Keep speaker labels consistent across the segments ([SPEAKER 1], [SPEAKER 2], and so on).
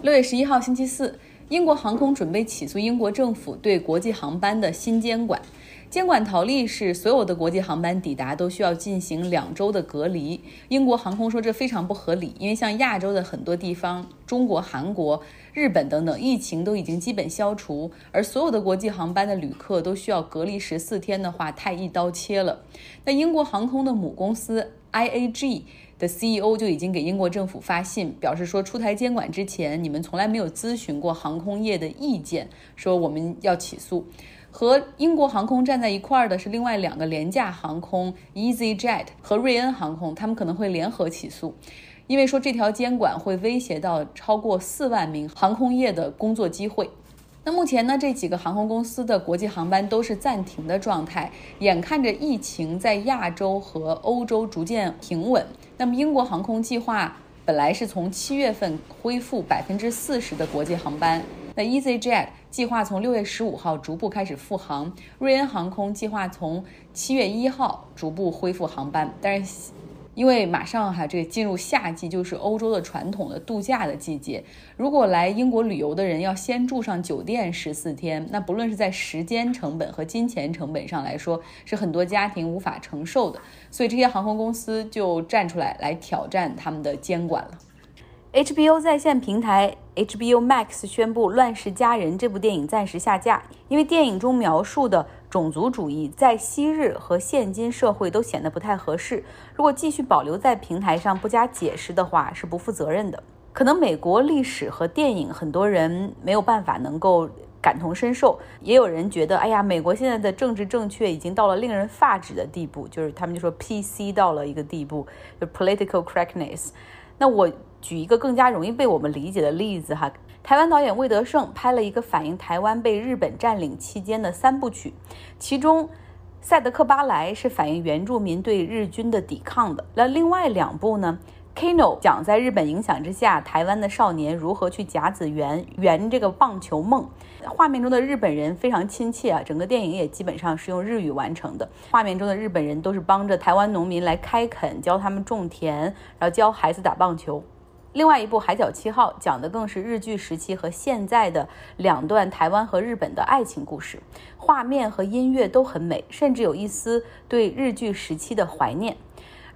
[SPEAKER 1] 六月十一号星期四，英国航空准备起诉英国政府对国际航班的新监管。监管条例是所有的国际航班抵达都需要进行两周的隔离。英国航空说这非常不合理，因为像亚洲的很多地方，中国、韩国、日本等等，疫情都已经基本消除，而所有的国际航班的旅客都需要隔离十四天的话，太一刀切了。那英国航空的母公司 IAG 的 CEO 就已经给英国政府发信，表示说出台监管之前，你们从来没有咨询过航空业的意见，说我们要起诉。和英国航空站在一块儿的是另外两个廉价航空 EasyJet 和瑞恩航空，他们可能会联合起诉，因为说这条监管会威胁到超过四万名航空业的工作机会。那目前呢，这几个航空公司的国际航班都是暂停的状态，眼看着疫情在亚洲和欧洲逐渐平稳。那么英国航空计划本来是从七月份恢复百分之四十的国际航班。那 EasyJet 计划从六月十五号逐步开始复航，瑞恩航空计划从七月一号逐步恢复航班。但是，因为马上哈这个进入夏季，就是欧洲的传统的度假的季节，如果来英国旅游的人要先住上酒店十四天，那不论是在时间成本和金钱成本上来说，是很多家庭无法承受的。所以这些航空公司就站出来来挑战他们的监管了。
[SPEAKER 2] HBO 在线平台 HBO Max 宣布《乱世佳人》这部电影暂时下架，因为电影中描述的种族主义在昔日和现今社会都显得不太合适。如果继续保留在平台上不加解释的话，是不负责任的。可能美国历史和电影，很多人没有办法能够感同身受，也有人觉得，哎呀，美国现在的政治正确已经到了令人发指的地步，就是他们就说 PC 到了一个地步，就 political correctness。那我。举一个更加容易被我们理解的例子哈，台湾导演魏德胜拍了一个反映台湾被日本占领期间的三部曲，其中《赛德克巴莱》是反映原住民对日军的抵抗的，那另外两部呢，《Kano》讲在日本影响之下，台湾的少年如何去甲子园圆这个棒球梦。画面中的日本人非常亲切啊，整个电影也基本上是用日语完成的。画面中的日本人都是帮着台湾农民来开垦，教他们种田，然后教孩子打棒球。另外一部《海角七号》讲的更是日剧时期和现在的两段台湾和日本的爱情故事，画面和音乐都很美，甚至有一丝对日剧时期的怀念。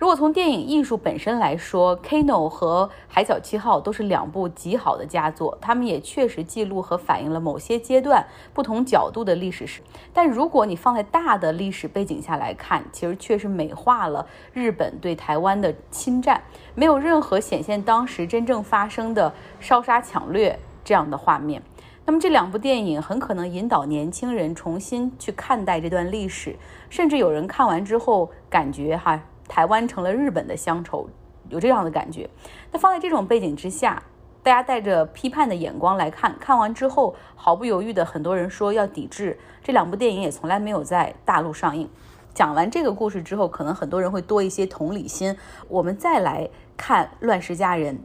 [SPEAKER 2] 如果从电影艺术本身来说，《Kano》和《海角七号》都是两部极好的佳作，他们也确实记录和反映了某些阶段不同角度的历史史。但如果你放在大的历史背景下来看，其实确实美化了日本对台湾的侵占，没有任何显现当时真正发生的烧杀抢掠这样的画面。那么这两部电影很可能引导年轻人重新去看待这段历史，甚至有人看完之后感觉哈。台湾成了日本的乡愁，有这样的感觉。那放在这种背景之下，大家带着批判的眼光来看，看完之后毫不犹豫的，很多人说要抵制这两部电影，也从来没有在大陆上映。讲完这个故事之后，可能很多人会多一些同理心。我们再来看《乱世佳人》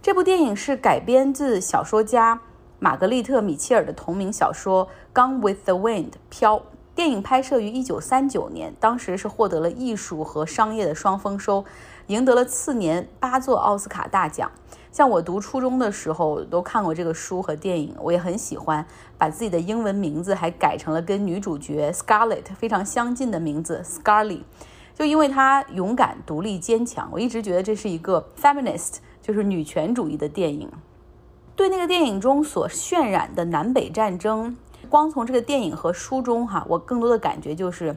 [SPEAKER 2] 这部电影，是改编自小说家玛格丽特·米切尔的同名小说《Gone with the Wind》飘。电影拍摄于一九三九年，当时是获得了艺术和商业的双丰收，赢得了次年八座奥斯卡大奖。像我读初中的时候都看过这个书和电影，我也很喜欢，把自己的英文名字还改成了跟女主角 Scarlett 非常相近的名字 Scarly，就因为她勇敢、独立、坚强。我一直觉得这是一个 feminist，就是女权主义的电影。对那个电影中所渲染的南北战争。光从这个电影和书中哈，我更多的感觉就是，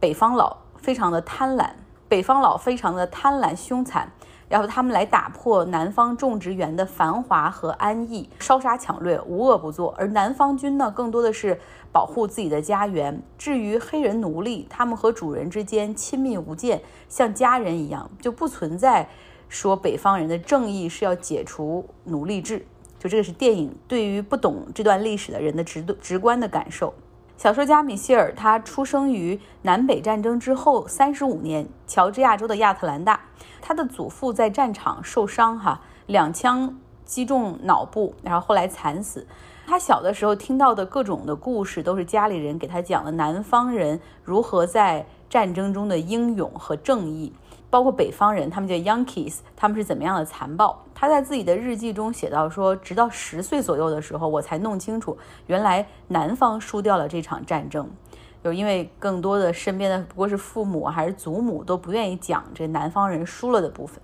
[SPEAKER 2] 北方佬非常的贪婪，北方佬非常的贪婪凶残，然后他们来打破南方种植园的繁华和安逸，烧杀抢掠，无恶不作。而南方军呢，更多的是保护自己的家园。至于黑人奴隶，他们和主人之间亲密无间，像家人一样，就不存在说北方人的正义是要解除奴隶制。就这个是电影对于不懂这段历史的人的直直观的感受。小说家米歇尔他出生于南北战争之后三十五年，乔治亚州的亚特兰大。他的祖父在战场受伤，哈，两枪击中脑部，然后后来惨死。他小的时候听到的各种的故事，都是家里人给他讲的南方人如何在战争中的英勇和正义。包括北方人，他们叫 Yankees，他们是怎么样的残暴。他在自己的日记中写到说，直到十岁左右的时候，我才弄清楚，原来南方输掉了这场战争。就因为更多的身边的不过是父母还是祖母都不愿意讲这南方人输了的部分。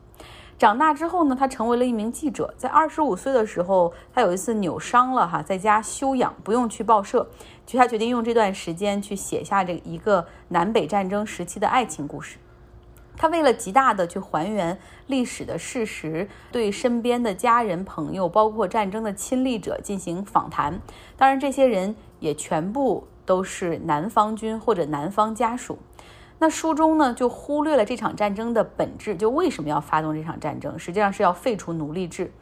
[SPEAKER 2] 长大之后呢，他成为了一名记者。在二十五岁的时候，他有一次扭伤了哈，在家休养，不用去报社，就他决定用这段时间去写下这一个南北战争时期的爱情故事。他为了极大的去还原历史的事实，对身边的家人、朋友，包括战争的亲历者进行访谈。当然，这些人也全部。都是南方军或者南方家属，那书中呢就忽略了这场战争的本质，就为什么要发动这场战争？实际上是要废除奴隶制，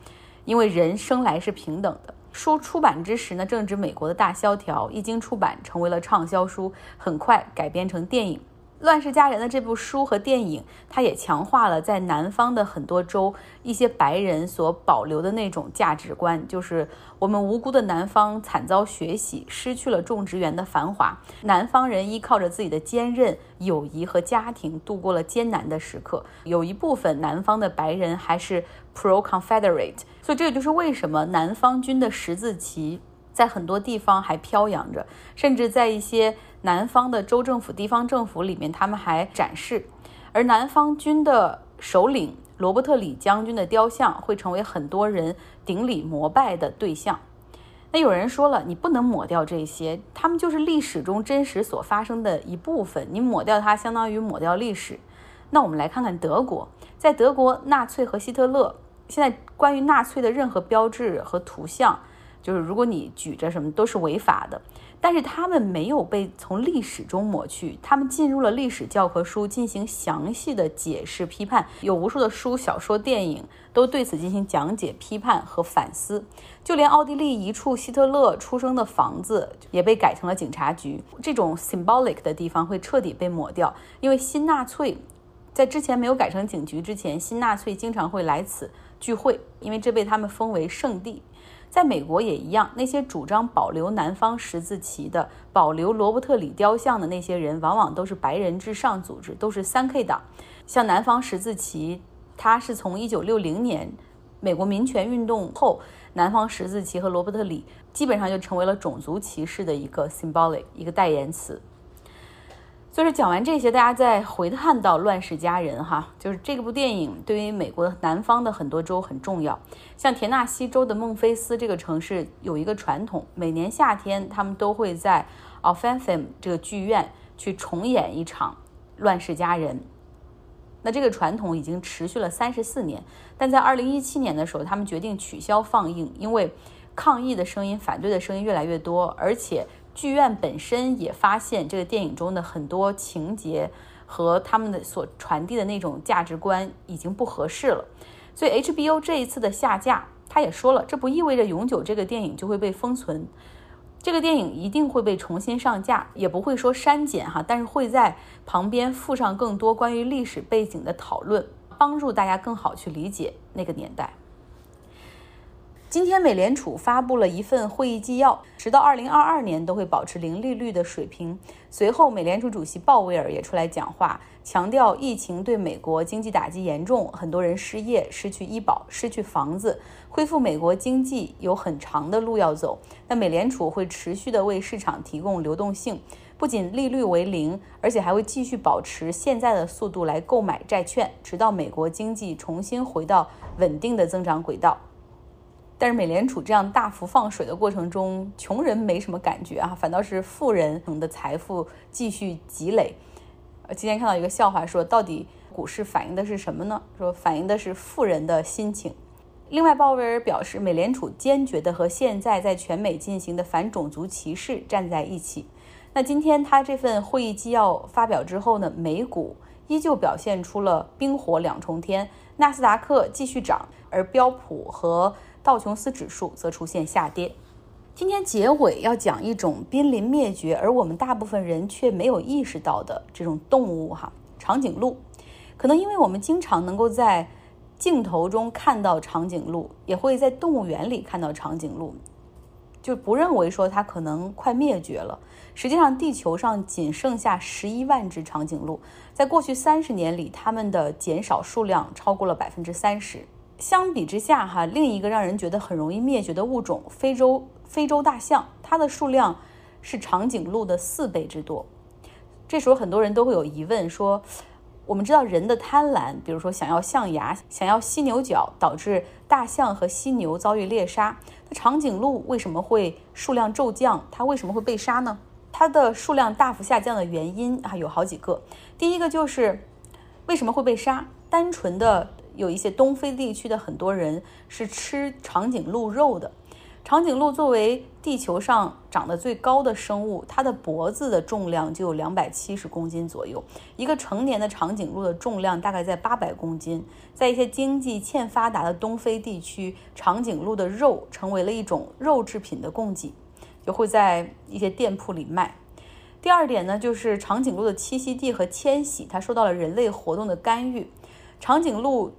[SPEAKER 2] 因为人生来是平等的。书出版之时呢，正值美国的大萧条，一经出版成为了畅销书，很快改编成电影。《乱世佳人》的这部书和电影，它也强化了在南方的很多州一些白人所保留的那种价值观，就是我们无辜的南方惨遭血洗，失去了种植园的繁华。南方人依靠着自己的坚韧、友谊和家庭度过了艰难的时刻。有一部分南方的白人还是 pro Confederate，所以这也就是为什么南方军的十字旗在很多地方还飘扬着，甚至在一些。南方的州政府、地方政府里面，他们还展示，而南方军的首领罗伯特李将军的雕像会成为很多人顶礼膜拜的对象。那有人说了，你不能抹掉这些，他们就是历史中真实所发生的一部分，你抹掉它，相当于抹掉历史。那我们来看看德国，在德国，纳粹和希特勒现在关于纳粹的任何标志和图像，就是如果你举着什么，都是违法的。但是他们没有被从历史中抹去，他们进入了历史教科书进行详细的解释批判，有无数的书、小说、电影都对此进行讲解、批判和反思。就连奥地利一处希特勒出生的房子也被改成了警察局，这种 symbolic 的地方会彻底被抹掉，因为新纳粹在之前没有改成警局之前，新纳粹经常会来此聚会，因为这被他们封为圣地。在美国也一样，那些主张保留南方十字旗的、保留罗伯特李雕像的那些人，往往都是白人至上组织，都是三 K 党。像南方十字旗，它是从一九六零年美国民权运动后，南方十字旗和罗伯特李基本上就成为了种族歧视的一个 symbolic 一个代言词。所以说讲完这些，大家再回看到《乱世佳人》哈，就是这部电影对于美国南方的很多州很重要。像田纳西州的孟菲斯这个城市有一个传统，每年夏天他们都会在 o f f e n f i m 这个剧院去重演一场《乱世佳人》。那这个传统已经持续了三十四年，但在二零一七年的时候，他们决定取消放映，因为抗议的声音、反对的声音越来越多，而且。剧院本身也发现这个电影中的很多情节和他们的所传递的那种价值观已经不合适了，所以 HBO 这一次的下架，他也说了，这不意味着永久这个电影就会被封存，这个电影一定会被重新上架，也不会说删减哈，但是会在旁边附上更多关于历史背景的讨论，帮助大家更好去理解那个年代。今天，美联储发布了一份会议纪要，直到二零二二年都会保持零利率的水平。随后，美联储主席鲍威尔也出来讲话，强调疫情对美国经济打击严重，很多人失业、失去医保、失去房子，恢复美国经济有很长的路要走。那美联储会持续的为市场提供流动性，不仅利率为零，而且还会继续保持现在的速度来购买债券，直到美国经济重新回到稳定的增长轨道。但是美联储这样大幅放水的过程中，穷人没什么感觉啊，反倒是富人的财富继续积累。呃，今天看到一个笑话，说到底股市反映的是什么呢？说反映的是富人的心情。另外，鲍威尔表示，美联储坚决地和现在在全美进行的反种族歧视站在一起。那今天他这份会议纪要发表之后呢，美股依旧表现出了冰火两重天，纳斯达克继续涨，而标普和道琼斯指数则出现下跌。今天结尾要讲一种濒临灭绝，而我们大部分人却没有意识到的这种动物哈——长颈鹿。可能因为我们经常能够在镜头中看到长颈鹿，也会在动物园里看到长颈鹿。就不认为说它可能快灭绝了。实际上，地球上仅剩下十一万只长颈鹿，在过去三十年里，它们的减少数量超过了百分之三十。相比之下，哈，另一个让人觉得很容易灭绝的物种——非洲非洲大象，它的数量是长颈鹿的四倍之多。这时候，很多人都会有疑问，说：我们知道人的贪婪，比如说想要象牙、想要犀牛角，导致大象和犀牛遭遇猎杀。那长颈鹿为什么会数量骤降？它为什么会被杀呢？它的数量大幅下降的原因啊有好几个。第一个就是为什么会被杀？单纯的有一些东非地区的很多人是吃长颈鹿肉的。长颈鹿作为地球上长得最高的生物，它的脖子的重量就有两百七十公斤左右。一个成年的长颈鹿的重量大概在八百公斤。在一些经济欠发达的东非地区，长颈鹿的肉成为了一种肉制品的供给。就会在一些店铺里卖。第二点呢，就是长颈鹿的栖息地和迁徙，它受到了人类活动的干预。长颈鹿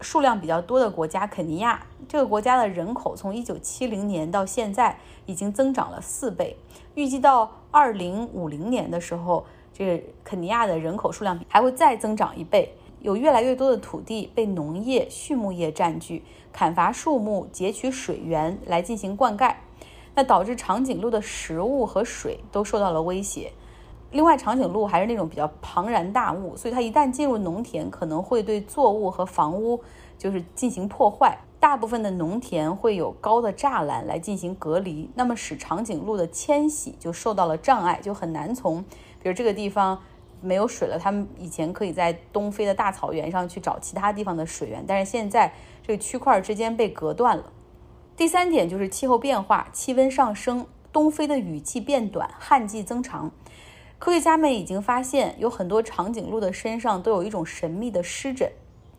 [SPEAKER 2] 数量比较多的国家肯尼亚，这个国家的人口从1970年到现在已经增长了四倍，预计到2050年的时候，这个肯尼亚的人口数量还会再增长一倍。有越来越多的土地被农业、畜牧业占据，砍伐树木、截取水源来进行灌溉。那导致长颈鹿的食物和水都受到了威胁。另外，长颈鹿还是那种比较庞然大物，所以它一旦进入农田，可能会对作物和房屋就是进行破坏。大部分的农田会有高的栅栏来进行隔离，那么使长颈鹿的迁徙就受到了障碍，就很难从，比如这个地方没有水了，他们以前可以在东非的大草原上去找其他地方的水源，但是现在这个区块之间被隔断了。第三点就是气候变化，气温上升，东非的雨季变短，旱季增长。科学家们已经发现，有很多长颈鹿的身上都有一种神秘的湿疹，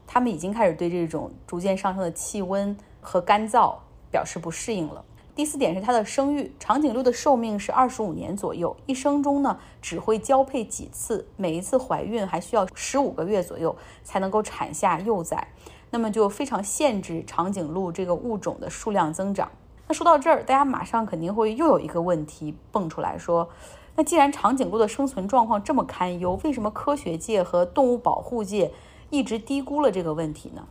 [SPEAKER 2] 他们已经开始对这种逐渐上升的气温和干燥表示不适应了。第四点是它的生育，长颈鹿的寿命是二十五年左右，一生中呢只会交配几次，每一次怀孕还需要十五个月左右才能够产下幼崽。那么就非常限制长颈鹿这个物种的数量增长。那说到这儿，大家马上肯定会又有一个问题蹦出来说：那既然长颈鹿的生存状况这么堪忧，为什么科学界和动物保护界一直低估了这个问题呢？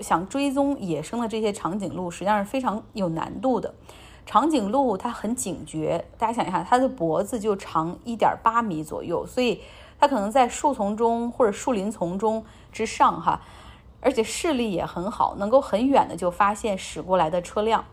[SPEAKER 2] 想追踪野生的这些长颈鹿，实际上是非常有难度的。长颈鹿它很警觉，大家想一下，它的脖子就长一点八米左右，所以它可能在树丛中或者树林丛中之上，哈。而且视力也很好，能够很远的就发现驶过来的车辆。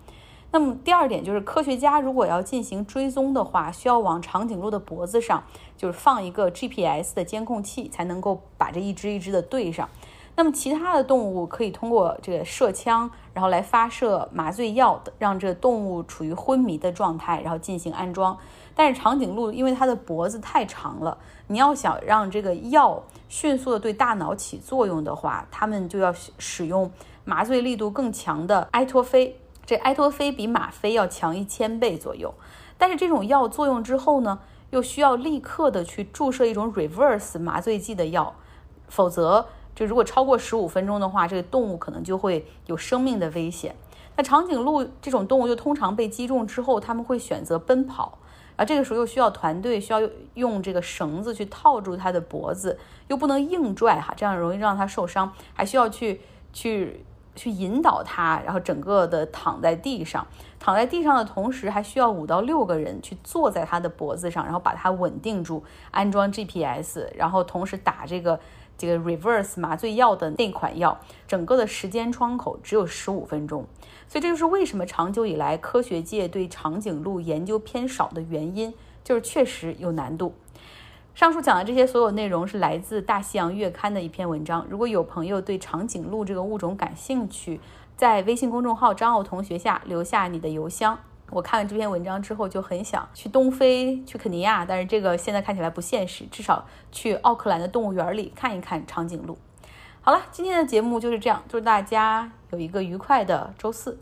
[SPEAKER 2] 那么第二点就是，科学家如果要进行追踪的话，需要往长颈鹿的脖子上就是放一个 GPS 的监控器，才能够把这一只一只的对上。那么其他的动物可以通过这个射枪，然后来发射麻醉药，让这动物处于昏迷的状态，然后进行安装。但是长颈鹿因为它的脖子太长了，你要想让这个药迅速的对大脑起作用的话，它们就要使用麻醉力度更强的埃托菲。这埃托菲比吗啡要强一千倍左右。但是这种药作用之后呢，又需要立刻的去注射一种 reverse 麻醉剂的药，否则就如果超过十五分钟的话，这个动物可能就会有生命的危险。那长颈鹿这种动物就通常被击中之后，他们会选择奔跑。啊，这个时候又需要团队，需要用这个绳子去套住它的脖子，又不能硬拽哈，这样容易让它受伤，还需要去去去引导他，然后整个的躺在地上，躺在地上的同时，还需要五到六个人去坐在他的脖子上，然后把它稳定住，安装 GPS，然后同时打这个。这个 reverse 麻醉药的那款药，整个的时间窗口只有十五分钟，所以这就是为什么长久以来科学界对长颈鹿研究偏少的原因，就是确实有难度。上述讲的这些所有内容是来自《大西洋月刊》的一篇文章。如果有朋友对长颈鹿这个物种感兴趣，在微信公众号张奥同学下留下你的邮箱。我看了这篇文章之后，就很想去东非、去肯尼亚，但是这个现在看起来不现实。至少去奥克兰的动物园里看一看长颈鹿。好了，今天的节目就是这样，祝大家有一个愉快的周四。